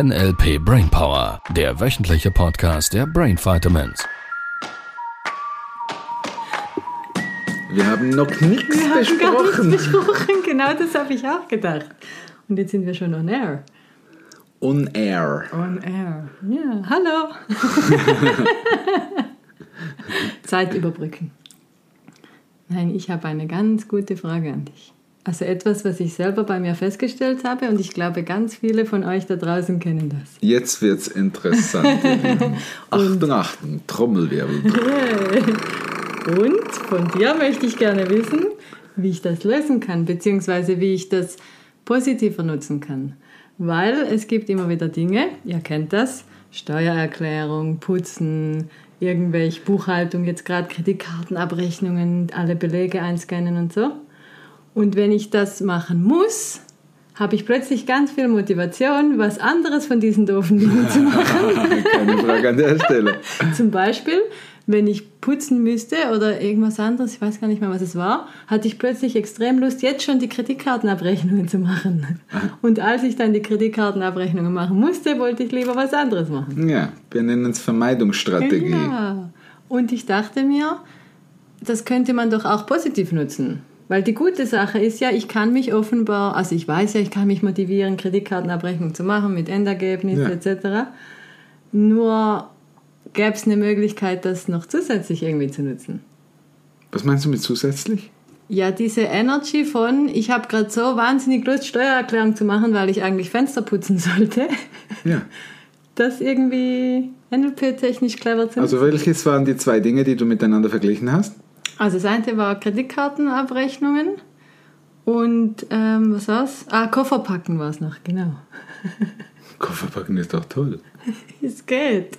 NLP Brainpower, der wöchentliche Podcast der Brain Vitamins. Wir haben noch nichts Wir haben besprochen. gar nichts besprochen, genau das habe ich auch gedacht. Und jetzt sind wir schon on air. On air. On air. Ja, hallo. Zeit überbrücken. Nein, ich habe eine ganz gute Frage an dich. Also etwas, was ich selber bei mir festgestellt habe und ich glaube, ganz viele von euch da draußen kennen das. Jetzt wird's interessant. ihr Lieben. Achtung, Achtung, Trommelwirbel. Und von dir möchte ich gerne wissen, wie ich das lösen kann, beziehungsweise wie ich das positiver nutzen kann. Weil es gibt immer wieder Dinge, ihr kennt das, Steuererklärung, Putzen, irgendwelche Buchhaltung, jetzt gerade Kreditkartenabrechnungen, alle Belege einscannen und so. Und wenn ich das machen muss, habe ich plötzlich ganz viel Motivation, was anderes von diesen doofen Dingen zu machen. Keine Frage an der Stelle. Zum Beispiel, wenn ich putzen müsste oder irgendwas anderes, ich weiß gar nicht mehr, was es war, hatte ich plötzlich extrem Lust, jetzt schon die Kreditkartenabrechnungen zu machen. Und als ich dann die Kreditkartenabrechnungen machen musste, wollte ich lieber was anderes machen. Ja, wir nennen es Vermeidungsstrategie. Ja. Und ich dachte mir, das könnte man doch auch positiv nutzen. Weil die gute Sache ist ja, ich kann mich offenbar, also ich weiß ja, ich kann mich motivieren, Kreditkartenabrechnung zu machen mit Endergebnis Ja. etc. Nur gäbe es eine Möglichkeit, das noch zusätzlich irgendwie zu nutzen. Was meinst du mit zusätzlich? Ja, diese Energy von, ich habe gerade so wahnsinnig Lust, Steuererklärung zu machen, weil ich eigentlich Fenster putzen sollte, Ja. das irgendwie NLP-technisch clever zu nutzen. Also welches waren die zwei Dinge, die du miteinander verglichen hast? Also das eine war Kreditkartenabrechnungen und ähm, was war's? Ah, Kofferpacken war es noch, genau. Kofferpacken ist doch toll. Es geht.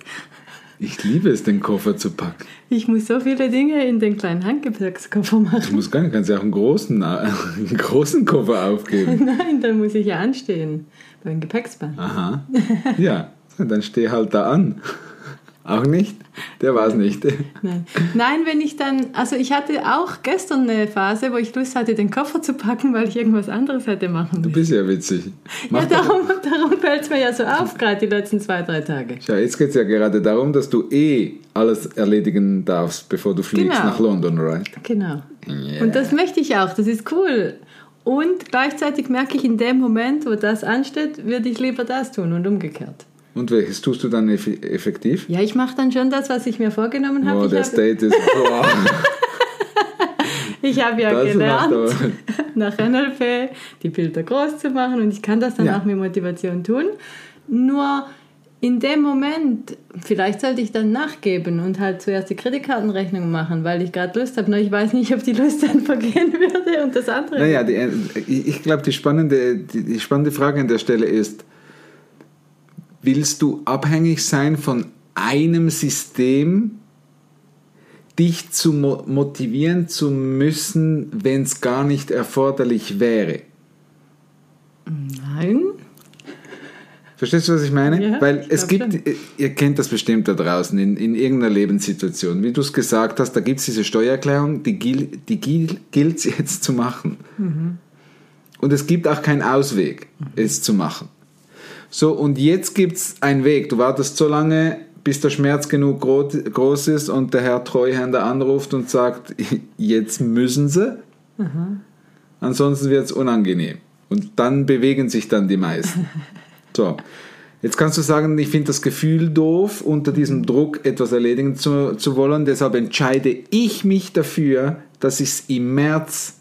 Ich liebe es, den Koffer zu packen. Ich muss so viele Dinge in den kleinen Handgepäckskoffer Du machen. musst gar nicht, kannst ja auch einen großen, äh, einen großen Koffer aufgeben. Nein, dann muss ich ja anstehen beim Gepäcksband. Aha. Ja, dann steh halt da an. Auch nicht? Der war es nicht. Nein. Nein, wenn ich dann, also ich hatte auch gestern eine Phase, wo ich Lust hatte, den Koffer zu packen, weil ich irgendwas anderes hätte machen Du müssen. bist ja witzig. Ja, Mach doch, darum, darum fällt es mir ja so auf, gerade die letzten zwei, drei Tage. schau, jetzt geht es ja gerade darum, dass du eh alles erledigen darfst, bevor du fliegst Genau. nach London, right? Genau. Yeah. Und das möchte ich auch, das ist cool. Und gleichzeitig merke ich in dem Moment, wo das ansteht, würde ich lieber das tun und umgekehrt. Und welches tust du dann eff- effektiv? Ja, ich mache dann schon das, was ich mir vorgenommen habe. Oh, ich der habe State ist. Boah, ich habe ja das gelernt, nach NLP die Bilder groß zu machen und ich kann das dann Ja. auch mit Motivation tun. Nur in dem Moment, vielleicht sollte ich dann nachgeben und halt zuerst die Kreditkartenrechnung machen, weil ich gerade Lust habe. Nur ich weiß nicht, ob die Lust dann vergehen würde und das andere. Naja, die, ich ich glaube, die spannende, die, die spannende Frage an der Stelle ist, willst du abhängig sein von einem System, dich zu mo motivieren zu müssen, wenn es gar nicht erforderlich wäre? Nein. Verstehst du, was ich meine? Ja, Weil ich es gibt, ihr kennt das bestimmt da draußen, in, in irgendeiner Lebenssituation. Wie du es gesagt hast, da gibt es diese Steuererklärung, die, gil, die gil, gilt es jetzt zu machen. Und es gibt auch keinen Ausweg, es zu machen. So, und jetzt gibt es einen Weg. Du wartest so lange, bis der Schmerz genug gro groß ist und der Herr Treuhänder anruft und sagt, jetzt müssen sie. Ansonsten wird es unangenehm. Und dann bewegen sich dann die meisten. So, jetzt kannst du sagen, ich finde das Gefühl doof, unter diesem Druck etwas erledigen zu, zu wollen. Deshalb entscheide ich mich dafür, dass ich es im März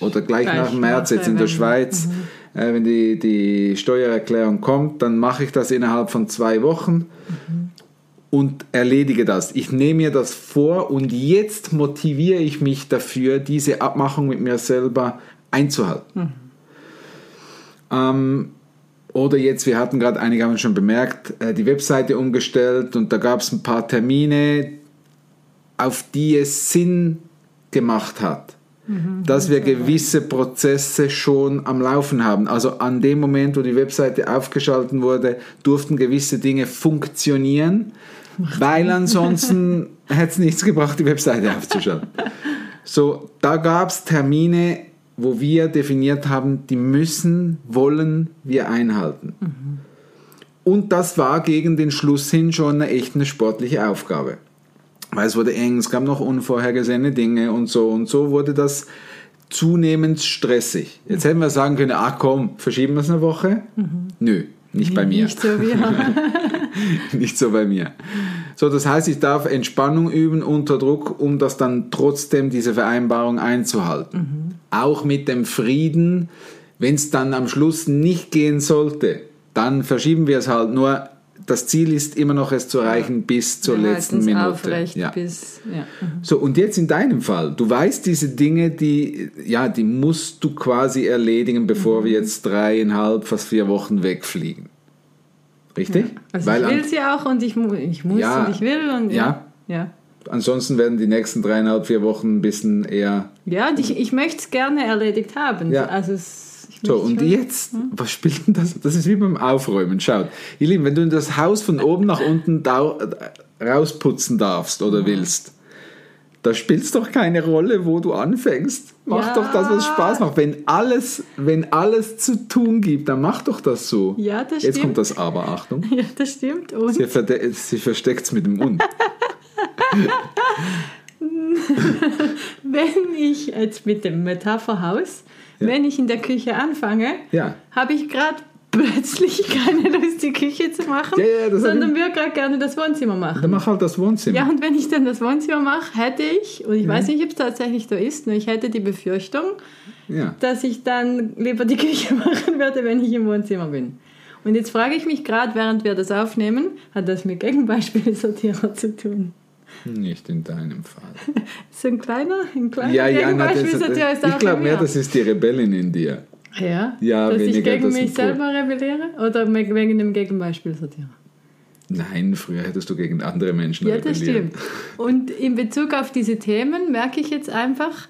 oder gleich, Gleich nach März jetzt in der Schweiz, äh, wenn die, die Steuererklärung kommt, dann mache ich das innerhalb von zwei Wochen und erledige das. Ich nehme mir das vor und jetzt motiviere ich mich dafür, diese Abmachung mit mir selber einzuhalten. Ähm, oder jetzt, wir hatten gerade, einige haben schon bemerkt, äh, die Webseite umgestellt und da gab es ein paar Termine, auf die es Sinn gemacht hat, dass wir gewisse Prozesse schon am Laufen haben. Also an dem Moment, wo die Webseite aufgeschalten wurde, durften gewisse Dinge funktionieren, weil ansonsten hätte es nichts gebracht, die Webseite aufzuschalten. So, da gab es Termine, wo wir definiert haben, die müssen, wollen wir einhalten. Und das war gegen den Schluss hin schon eine echt eine sportliche Aufgabe. Weil es wurde eng, es gab noch unvorhergesehene Dinge und so. Und so wurde das zunehmend stressig. Jetzt hätten wir sagen können, ach komm, verschieben wir es eine Woche. Nö, nicht bei mir. Nicht so nicht so bei mir. So, das heißt, ich darf Entspannung üben unter Druck, um das dann trotzdem diese Vereinbarung einzuhalten. Auch mit dem Frieden, wenn es dann am Schluss nicht gehen sollte, dann verschieben wir es halt. Nur das Ziel ist immer noch, es zu erreichen bis zur Wir letzten Minute. Aufrecht Ja. bis, ja. mhm. So, und jetzt in deinem Fall, du weißt diese Dinge, die, ja, die musst du quasi erledigen, bevor Mhm. wir jetzt dreieinhalb, fast vier Wochen wegfliegen. Richtig? Also Weil ich will sie auch und ich, ich muss Ja. und ich will und ja. Ja, ansonsten werden die nächsten dreieinhalb, vier Wochen ein bisschen eher. ja und ich, ich möchte es gerne erledigt haben. Ja. Also es, So, und jetzt, was spielt denn das? Das ist wie beim Aufräumen. Schaut, ihr Lieben, wenn du das Haus von oben nach unten dau- rausputzen darfst oder willst, da spielt es doch keine Rolle, wo du anfängst. Mach Ja. doch das, was Spaß macht. Wenn alles, wenn alles zu tun gibt, dann mach doch das so. Ja, das Jetzt kommt stimmt. das Aber, Achtung. Ja, das stimmt. Und Sie, verde- sie versteckt es mit dem Und. wenn ich jetzt mit dem Metapherhaus, wenn ich in der Küche anfange, Ja. habe ich gerade plötzlich keine Lust, die Küche zu machen, Ja, ja, sondern ich- würde gerade gerne das Wohnzimmer machen. Dann mach halt das Wohnzimmer. Ja, und wenn ich dann das Wohnzimmer mache, hätte ich, und ich weiß nicht, ob es tatsächlich so ist, nur ich hätte die Befürchtung, Ja. dass ich dann lieber die Küche machen werde, wenn ich im Wohnzimmer bin. Und jetzt frage ich mich gerade, während wir das aufnehmen, hat das mit Gegenbeispielsortierer zu tun? Nicht in deinem Fall. So ein kleiner, ein kleiner Ja, ja, na, das, ist ich glaube mehr, das ist die Rebellin in dir. Ja, Ja, dass ich gegen das mich selber rebelliere oder wegen dem Gegenbeispielsortierer? Nein, früher hättest du gegen andere Menschen Ja, das rebelliert. stimmt. Und in Bezug auf diese Themen merke ich jetzt einfach,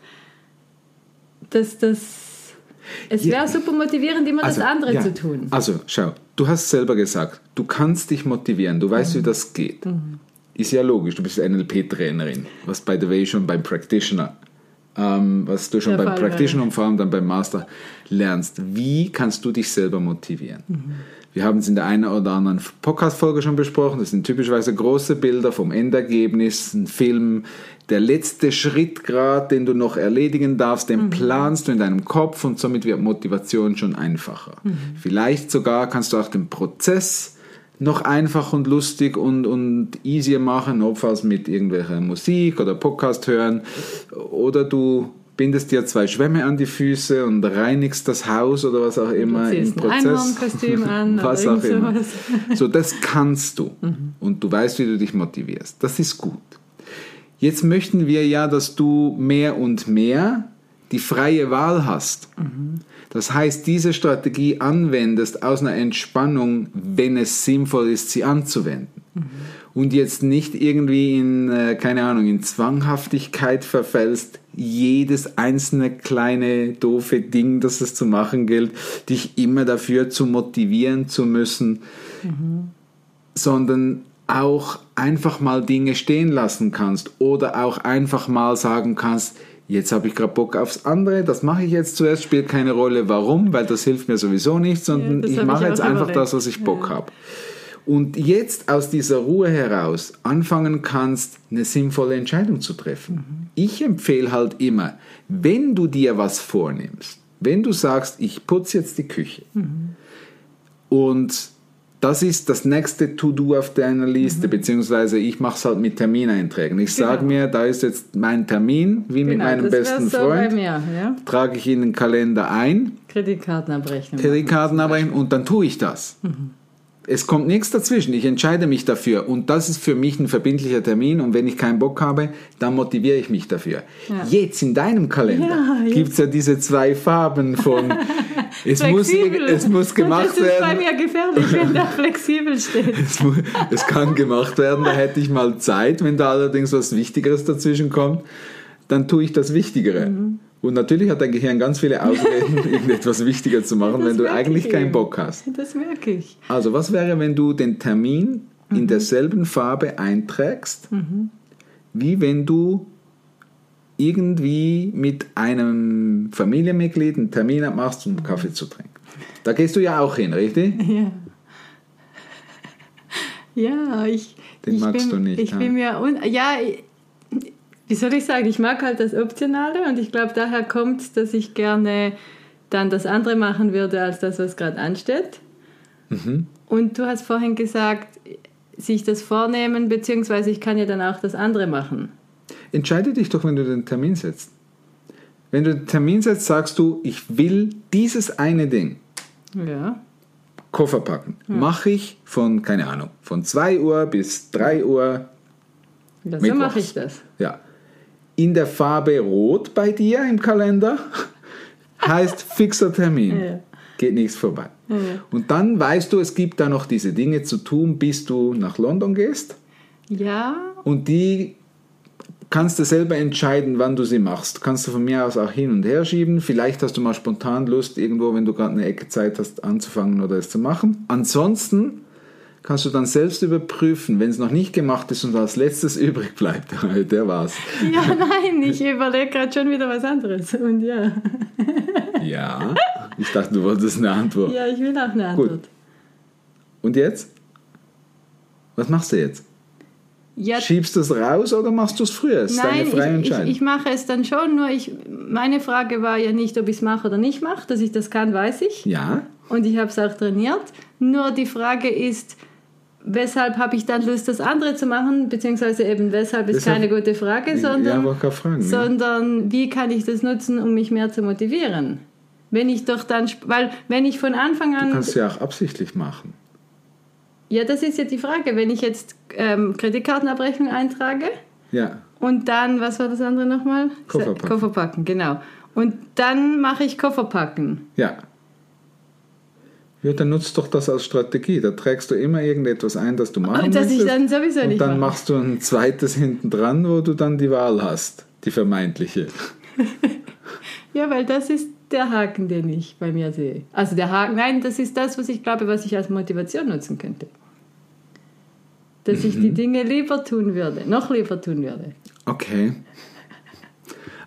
dass das. Es Ja. wäre super motivierend, immer das andere ja. zu tun. Also, schau, du hast selber gesagt, du kannst dich motivieren, du weißt, wie das geht. Mhm. Ist ja logisch, du bist NLP-Trainerin, was by the way schon beim Practitioner, ähm, was du schon Der beim Fall Practitioner und vor allem dann beim Master lernst. Wie kannst du dich selber motivieren? Mhm. Wir haben es in der einen oder anderen Podcast-Folge schon besprochen. Das sind typischerweise große Bilder vom Endergebnis, ein Film. Der letzte Schritt gerade, den du noch erledigen darfst, den planst du in deinem Kopf und somit wird Motivation schon einfacher. Vielleicht sogar kannst du auch den Prozess noch einfach und lustig und, und easier machen, notfalls mit irgendwelcher Musik oder Podcast hören. Oder du bindest dir zwei Schwämme an die Füße und reinigst das Haus oder was auch immer im ein Prozess. Einhornkostüm an was auch immer. sowas. So, das kannst du. Mhm. Und du weißt, wie du dich motivierst. Das ist gut. Jetzt möchten wir ja, dass du mehr und mehr die freie Wahl hast. Mhm. Das heißt, diese Strategie anwendest aus einer Entspannung, wenn es sinnvoll ist, sie anzuwenden. Mhm. Und jetzt nicht irgendwie in, äh, keine Ahnung, in Zwanghaftigkeit verfällst, jedes einzelne kleine doofe Ding, das es zu machen gilt, dich immer dafür zu motivieren zu müssen, sondern auch einfach mal Dinge stehen lassen kannst oder auch einfach mal sagen kannst, jetzt habe ich gerade Bock aufs andere, das mache ich jetzt zuerst, spielt keine Rolle, warum, weil das hilft mir sowieso nicht, sondern das ich mache jetzt einfach das, was ich Bock habe. Und jetzt aus dieser Ruhe heraus anfangen kannst, eine sinnvolle Entscheidung zu treffen. Ich empfehle halt immer, wenn du dir was vornimmst, wenn du sagst, ich putze jetzt die Küche und das ist das nächste To-Do auf deiner Liste, beziehungsweise ich mache es halt mit Termineinträgen. Ich sage Genau. mir, da ist jetzt mein Termin, wie mit Genau, meinem das wär's besten so Freund, mir, ja? trage ich in den Kalender ein, Kreditkartenabrechnung. Kreditkarten abbrechen und dann tue ich das. Mhm. Es kommt nichts dazwischen. Ich entscheide mich dafür und das ist für mich ein verbindlicher Termin und wenn ich keinen Bock habe, dann motiviere ich mich dafür. Ja. Jetzt in deinem Kalender Ja, gibt es ja diese zwei Farben von es muss, es muss gemacht das ist bei werden. mir gefährlich, wenn da flexibel steht. Es, mu- es kann gemacht werden, da hätte ich mal Zeit. Wenn da allerdings was Wichtigeres dazwischen kommt, dann tue ich das Wichtigere. Mhm. Und natürlich hat dein Gehirn ganz viele Ausreden, irgendetwas wichtiger zu machen, Das wenn du eigentlich ich keinen. Bock hast. Das merke ich. Also, was wäre, wenn du den Termin Mhm. in derselben Farbe einträgst, wie wenn du irgendwie mit einem Familienmitglied einen Termin machst, um Kaffee zu trinken? Da gehst du ja auch hin, richtig? Ja. Ja, ich. Den ich magst bin, du nicht, Ich ha? bin mir. Un ja, wie soll ich sagen? Ich mag halt das Optionale und ich glaube, daher kommt dass ich gerne dann das andere machen würde, als das, was gerade ansteht. Mhm. Und du hast vorhin gesagt, sich das vornehmen, beziehungsweise ich kann ja dann auch das andere machen. Entscheide dich doch, wenn du den Termin setzt. Wenn du den Termin setzt, sagst du, ich will dieses eine Ding. Ja. Koffer packen. Mache ich von, keine Ahnung, von 2 Uhr bis 3 Uhr. ja so mache ich das. Ja. In der Farbe Rot bei dir im Kalender heißt fixer Termin. Ja. Geht nichts vorbei. Und dann weißt du, es gibt da noch diese Dinge zu tun, bis du nach London gehst. Ja, Und die kannst du selber entscheiden, wann du sie machst. Kannst du von mir aus auch hin und her schieben. Vielleicht hast du mal spontan Lust, irgendwo, wenn du gerade eine Ecke Zeit hast, anzufangen oder es zu machen. Ansonsten kannst du dann selbst überprüfen, wenn es noch nicht gemacht ist und als letztes übrig bleibt. Der war's. ja, nein, ich überlege gerade schon wieder was anderes. Und ja. Ja. Ich dachte, du wolltest eine Antwort. Ja, ich will auch eine Gut. Antwort. Und jetzt? Was machst du jetzt? Ja, Schiebst du es raus oder machst du es früher? Das ist Nein, deine freie ich, ich, Entscheidung. ich mache es dann schon, nur ich, meine Frage war ja nicht, ob ich es mache oder nicht mache. Dass ich das kann, weiß ich. ja. Und ich habe es auch trainiert. Nur die Frage ist, weshalb habe ich dann Lust, das andere zu machen? Beziehungsweise eben, weshalb ist Deshalb- keine gute Frage, sondern, ja, fragen. ja. sondern wie kann ich das nutzen, um mich mehr zu motivieren? Wenn ich doch dann, weil wenn ich von Anfang Du an, kannst es ja auch absichtlich machen. Ja, das ist ja die Frage, wenn ich jetzt ähm, Kreditkartenabrechnung eintrage, Ja. Und dann, was war das andere nochmal? Kofferpacken. Kofferpacken, genau. Und dann mache ich Kofferpacken. Ja. Ja, dann nutzt doch das als Strategie. Da trägst du immer irgendetwas ein, das du machen Und das ich möchtest. dann sowieso und nicht dann mache. machst du ein zweites hinten dran, wo du dann die Wahl hast. Die vermeintliche. Ja, weil das ist der Haken, den ich bei mir sehe. Also der Haken, nein, das ist das, was ich glaube, was ich als Motivation nutzen könnte. Dass ich Mhm. die Dinge lieber tun würde, noch lieber tun würde. Okay.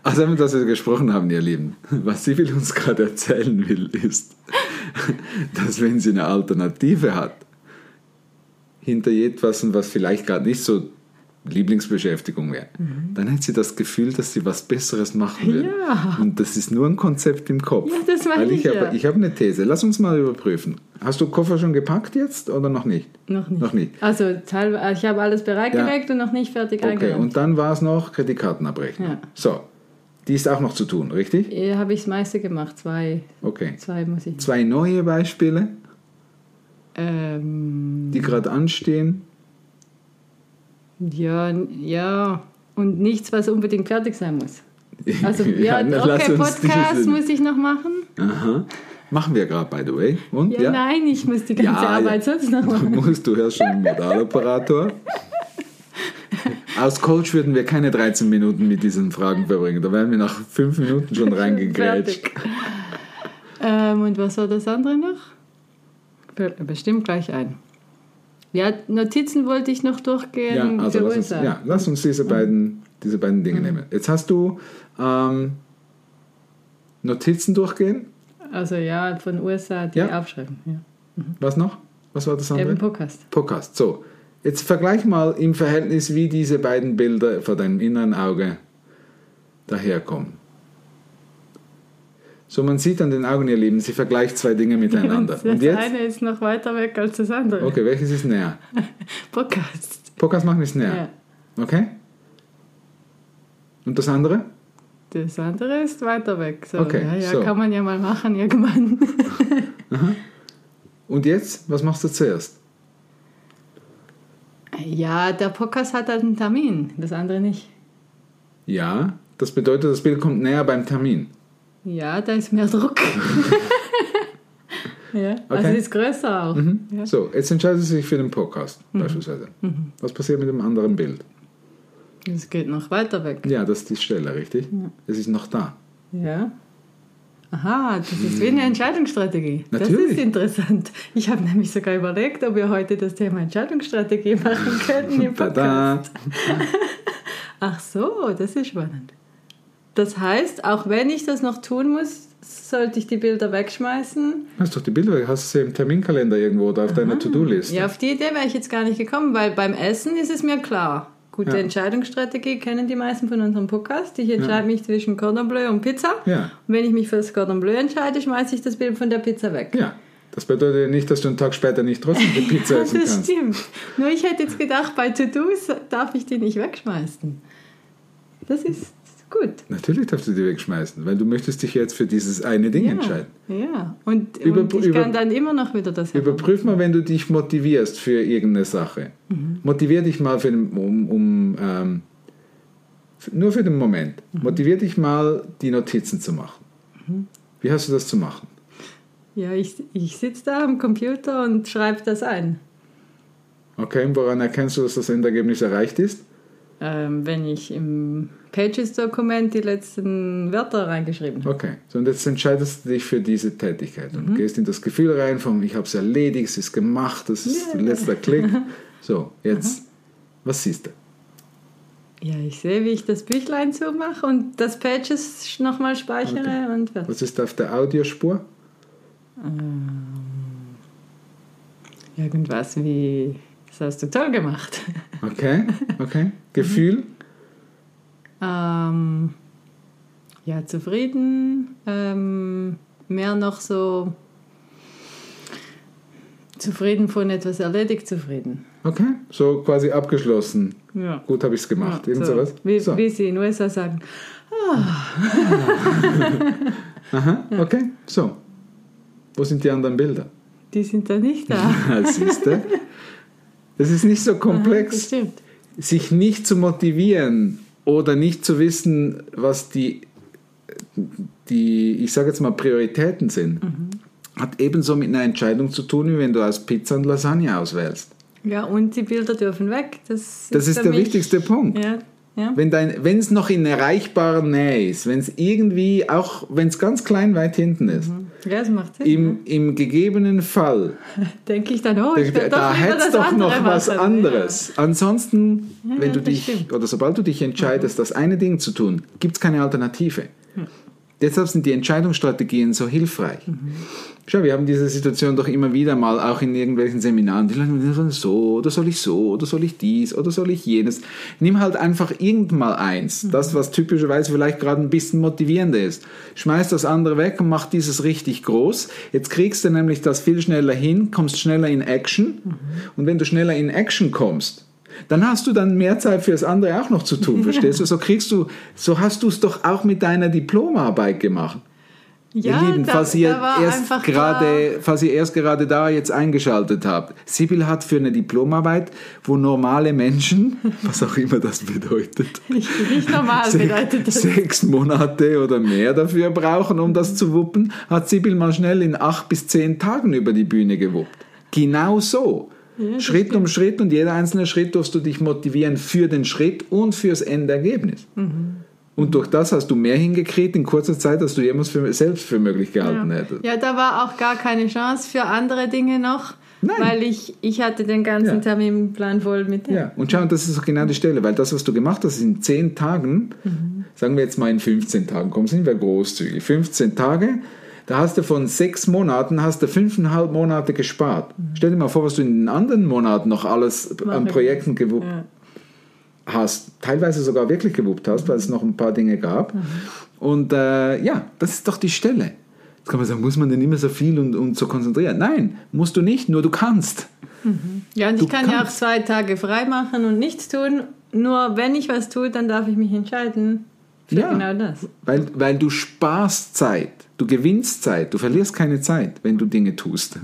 Also, dass wir gesprochen haben, ihr Lieben, was sie will uns gerade erzählen will, ist, dass wenn sie eine Alternative hat, hinter etwas, was vielleicht gerade nicht so Lieblingsbeschäftigung wäre, dann hat sie das Gefühl, dass sie was Besseres machen will. Mhm. Ja. Und das ist nur ein Konzept im Kopf. Ja, das meine Weil ich, ja. ich habe eine These. Lass uns mal überprüfen. Hast du Koffer schon gepackt jetzt oder noch nicht? Noch nicht. Noch nicht. Also teilweise, ich habe alles bereitgelegt und noch nicht fertig Okay, eingeräumt. und dann war es noch Kreditkartenabrechnung. Ja. So, die ist auch noch zu tun, richtig? Hier habe ich das meiste gemacht. Zwei, Okay. zwei muss ich. Zwei neue Beispiele, Ähm, die gerade anstehen. Ja, ja. Und nichts, was unbedingt fertig sein muss. Also, ja, lass okay, Podcast muss ich noch machen. Aha. Machen wir gerade, by the way. Und? Ja, nein, ich muss die ganze Ja, Arbeit ja. sonst noch Du machen. musst, du hörst schon einen Modaloperator. Als Coach würden wir keine 13 Minuten mit diesen Fragen verbringen. Da wären wir nach 5 Minuten schon reingegrätscht. Ähm, und was war das andere noch? Bestimmt gleich ein. Ja, Notizen wollte ich noch durchgehen. Ja, also lass uns, ja, lass uns diese beiden, diese beiden Dinge nehmen. Jetzt hast du ähm, Notizen durchgehen. Also ja, von USA die Ja. aufschreiben. Ja. Was noch? Was war das andere? Eben Podcast. Podcast. So, jetzt vergleich mal im Verhältnis, wie diese beiden Bilder vor deinem inneren Auge daherkommen. So, man sieht an den Augen, ihr Lieben, sie vergleicht zwei Dinge miteinander. das Und jetzt? eine ist noch weiter weg als das andere. Okay, welches ist näher? Podcast. Podcast machen ist näher. Ja. Okay? Und das andere? Das andere ist weiter weg. So, Okay, ja, ja, so. kann man ja mal machen irgendwann. Und jetzt, was machst du zuerst? ja, der Podcast hat halt einen Termin, das andere nicht. Ja, das bedeutet, das Bild kommt näher beim Termin. Ja, da ist mehr Druck. ja, also Okay. es ist größer auch. Ja. So, jetzt entscheidet sie sich für den Podcast beispielsweise. Was passiert mit dem anderen Bild? Es geht noch weiter weg. Ja, das ist die Stelle, richtig? Es ist noch da. Ja. Aha, das ist wie eine Entscheidungsstrategie. Das Natürlich. ist interessant. Ich habe nämlich sogar überlegt, ob wir heute das Thema Entscheidungsstrategie machen könnten im Tada! Podcast. Ach so, das ist spannend. Das heißt, auch wenn ich das noch tun muss, sollte ich die Bilder wegschmeißen. Hast doch die Bilder, weg, hast du sie im Terminkalender irgendwo oder auf deiner To-Do-Liste? Ja, auf die Idee wäre ich jetzt gar nicht gekommen, weil beim Essen ist es mir klar. Gute Ja. Entscheidungsstrategie kennen die meisten von unserem Podcast. Ich entscheide mich zwischen Cordon Bleu und Pizza. Ja. Und wenn ich mich für das Cordon Bleu entscheide, schmeiße ich das Bild von der Pizza weg. Ja. Das bedeutet ja nicht, dass du einen Tag später nicht trotzdem die Pizza essen das kannst. stimmt. Nur ich hätte jetzt gedacht, bei To-Dos darf ich die nicht wegschmeißen. Das ist gut. Natürlich darfst du die wegschmeißen, weil du möchtest dich jetzt für dieses eine Ding ja. entscheiden. Ja, und, Über- und ich kann dann immer noch wieder das Überprüf mal, wenn du dich motivierst für irgendeine Sache. Mhm. Motivier dich mal für den, um, um ähm, nur für den Moment. Mhm. Motivier dich mal, die Notizen zu machen. Mhm. Wie hast du das zu machen? Ja, ich, ich sitze da am Computer und schreibe das ein. Okay, woran erkennst du, dass das Endergebnis erreicht ist? Ähm, wenn ich im Pages-Dokument die letzten Wörter reingeschrieben habe. Okay, so und jetzt entscheidest du dich für diese Tätigkeit Mhm. und gehst in das Gefühl rein von, ich habe es erledigt, es ist gemacht, das ist Ja. letzter Klick. So, jetzt, was siehst du? Ja, ich sehe, wie ich das Büchlein zumache und das Pages nochmal speichere Okay. und fertig. Was ist auf der Audiospur? Irgendwas wie, das hast du toll gemacht. Okay, okay. Gefühl? ähm, ja, zufrieden. Ähm, mehr noch so zufrieden von etwas erledigt, zufrieden. Okay, so quasi abgeschlossen. Ja. Gut habe ich es gemacht. Ja, Irgend so. sowas? Wie, so. wie sie in den USA sagen. Aha, okay, so. Wo sind die anderen Bilder? Die sind da nicht da. Siehst du? Das ist nicht so komplex. stimmt. sich nicht zu motivieren oder nicht zu wissen, was die, die ich sage jetzt mal, Prioritäten sind, Mhm. hat ebenso mit einer Entscheidung zu tun, wie wenn du aus Pizza und Lasagne auswählst. Ja, und die Bilder dürfen weg. Das, Das ist der mich- wichtigste Punkt. Ja, ja. Wenn es noch in erreichbarer Nähe ist, wenn es irgendwie, auch wenn es ganz klein weit hinten ist, ja, das macht Sinn. im, im gegebenen Fall, Denke ich dann, oh, da, ich da doch lieber hättest doch noch was machen. anderes. Ansonsten, wenn ja, du dich, stimmt. oder sobald du dich entscheidest, das eine Ding zu tun, gibt es keine Alternative. Deshalb sind die Entscheidungsstrategien so hilfreich. Mhm. Schau, wir haben diese Situation doch immer wieder mal, auch in irgendwelchen Seminaren. Die Leute sagen so, oder soll ich so, oder soll ich dies, oder soll ich jenes. Nimm halt einfach irgendmal eins. Mhm. Das, was typischerweise vielleicht gerade ein bisschen motivierender ist. Schmeiß das andere weg und mach dieses richtig groß. Jetzt kriegst du nämlich das viel schneller hin, kommst schneller in Action. Mhm. Und wenn du schneller in Action kommst, dann hast du dann mehr Zeit für das andere auch noch zu tun, verstehst du? So kriegst du, so hast du es doch auch mit deiner Diplomarbeit gemacht. Ja, Ihr Lieben, da, falls ihr da war erst einfach gerade, falls ihr erst gerade da jetzt eingeschaltet habt, Sibyl hat für eine Diplomarbeit, wo normale Menschen, was auch immer das bedeutet, nicht, nicht normal se- bedeutet das. sechs Monate oder mehr dafür brauchen, um das zu wuppen, hat Sibyl mal schnell in acht bis zehn Tagen über die Bühne gewuppt. Genau so. Das Schritt um Schritt und jeder einzelne Schritt darfst du dich motivieren für den Schritt und fürs Endergebnis. Mhm. Und durch das hast du mehr hingekriegt in kurzer Zeit, als du jemals für, selbst für möglich gehalten Ja. hättest. ja, da war auch gar keine Chance für andere Dinge noch, Nein. weil ich, ich hatte den ganzen Ja. Terminplan voll mit dem. Ja, und schau, das ist auch genau die Stelle, weil das, was du gemacht hast, in 10 Tagen, sagen wir jetzt mal in 15 Tagen, komm, sind wir großzügig, 15 Tage, da hast du von sechs Monaten, hast du fünfeinhalb Monate gespart. Stell dir mal vor, was du in den anderen Monaten noch alles an Projekten gewuppt Ja. hast, teilweise sogar wirklich gewuppt hast, weil es noch ein paar Dinge gab. Und äh, ja, das ist doch die Stelle. Jetzt kann man sagen, muss man denn immer so viel und, und so konzentrieren? Nein, musst du nicht, nur du kannst. Ja, und Du ich kann ja auch kannst. zwei Tage frei machen und nichts tun. Nur wenn ich was tue, dann darf ich mich entscheiden für Ja. genau das. Weil, weil du sparst Zeit. Du gewinnst Zeit. Du verlierst keine Zeit, wenn du Dinge tust.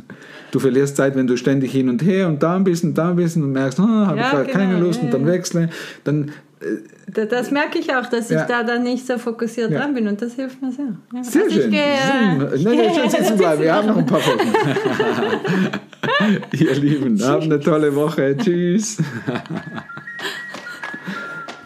Du verlierst Zeit, wenn du ständig hin und her und da ein bisschen, da ein bisschen und merkst, ah, habe Ja, ich gerade keine genau, Lust ja, und dann wechsle. Dann, Da- Das merke ich auch, dass ich da dann nicht so fokussiert dran bin und das hilft mir sehr. Sehr Also ich schön. gehe, ich gehe schön sitzen bleiben. Wir haben noch ein paar Wochen. Ihr Lieben, habt eine tolle Woche. Tschüss.